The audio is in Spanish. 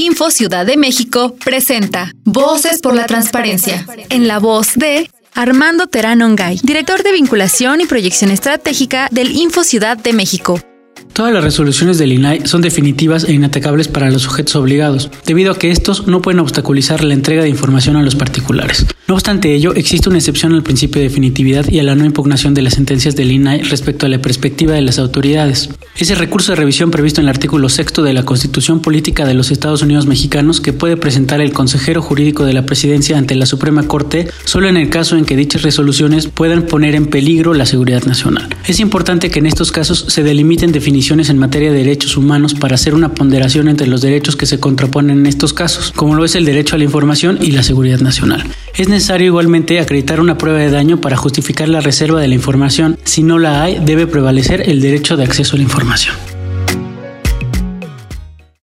Info Ciudad de México presenta Voces por la Transparencia, en la voz de Armando Terán Ongay, director de vinculación y proyección estratégica del Info Ciudad de México. Todas las resoluciones del INAI son definitivas e inatacables para los sujetos obligados, debido a que estos no pueden obstaculizar la entrega de información a los particulares. No obstante ello, existe una excepción al principio de definitividad y a la no impugnación de las sentencias del INAI respecto a la perspectiva de las autoridades. Ese recurso de revisión previsto en el artículo sexto de la Constitución Política de los Estados Unidos Mexicanos que puede presentar el consejero jurídico de la presidencia ante la Suprema Corte solo en el caso en que dichas resoluciones puedan poner en peligro la seguridad nacional. Es importante que en estos casos se delimiten definiciones en materia de derechos humanos para hacer una ponderación entre los derechos que se contraponen en estos casos, como lo es el derecho a la información y la seguridad nacional. Es necesario igualmente acreditar una prueba de daño para justificar la reserva de la información. Si no la hay, debe prevalecer el derecho de acceso a la información.